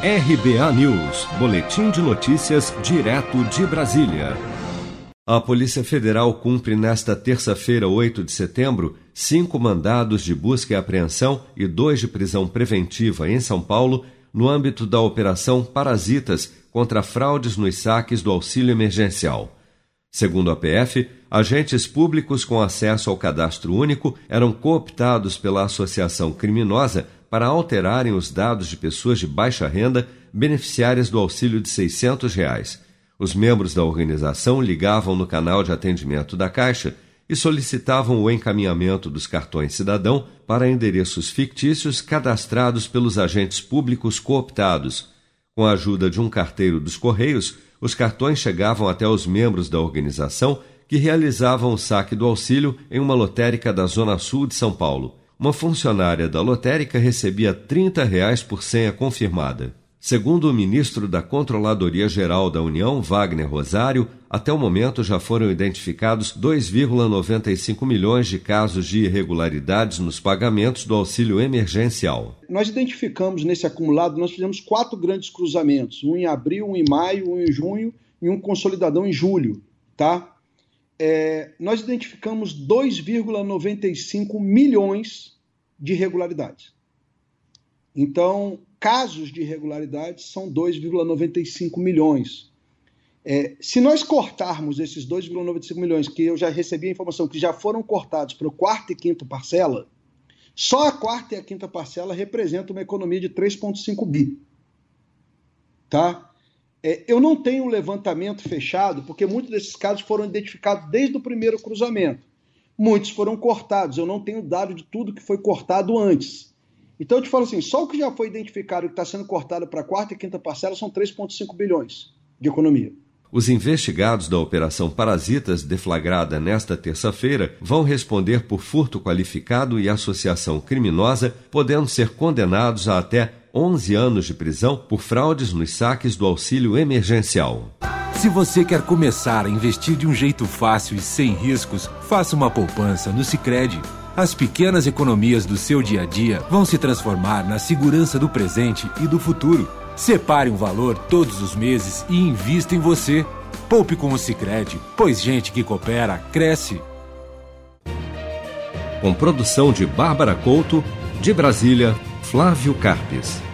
RBA News, Boletim de Notícias, direto de Brasília. A Polícia Federal cumpre nesta terça-feira, 8 de setembro, cinco mandados de busca e apreensão e dois de prisão preventiva em São Paulo, no âmbito da Operação Parasitas contra fraudes nos saques do auxílio emergencial. Segundo a PF, agentes públicos com acesso ao cadastro único eram cooptados pela associação criminosa para alterarem os dados de pessoas de baixa renda beneficiárias do auxílio de 600 reais. Os membros da organização ligavam no canal de atendimento da Caixa e solicitavam o encaminhamento dos cartões cidadão para endereços fictícios cadastrados pelos agentes públicos cooptados. Com a ajuda de um carteiro dos Correios, os cartões chegavam até os membros da organização que realizavam o saque do auxílio em uma lotérica da Zona Sul de São Paulo uma funcionária da lotérica recebia 30 reais por senha confirmada. Segundo o ministro da Controladoria Geral da União, Wagner Rosário, até o momento já foram identificados 2,95 milhões de casos de irregularidades nos pagamentos do auxílio emergencial. Nós identificamos nesse acumulado, nós fizemos quatro grandes cruzamentos, um em abril, um em maio, um em junho e um consolidadão em julho, tá? É, nós identificamos 2,95 milhões de irregularidades. Então, casos de irregularidades são 2,95 milhões. É, se nós cortarmos esses 2,95 milhões, que eu já recebi a informação que já foram cortados para o quarto e quinto parcela, só a quarta e a quinta parcela representam uma economia de 3,5 bi. Tá? É, eu não tenho um levantamento fechado, porque muitos desses casos foram identificados desde o primeiro cruzamento. Muitos foram cortados, eu não tenho dado de tudo que foi cortado antes. Então eu te falo assim: só o que já foi identificado e que está sendo cortado para a quarta e quinta parcela são 3,5 bilhões de economia. Os investigados da Operação Parasitas, deflagrada nesta terça-feira, vão responder por furto qualificado e associação criminosa, podendo ser condenados a até 11 anos de prisão por fraudes nos saques do auxílio emergencial. Se você quer começar a investir de um jeito fácil e sem riscos, faça uma poupança no Sicredi. As pequenas economias do seu dia a dia vão se transformar na segurança do presente e do futuro. Separe um valor todos os meses e invista em você. Poupe com o Sicredi, pois gente que coopera cresce. Com produção de Bárbara Couto, de Brasília, Flávio Carpes.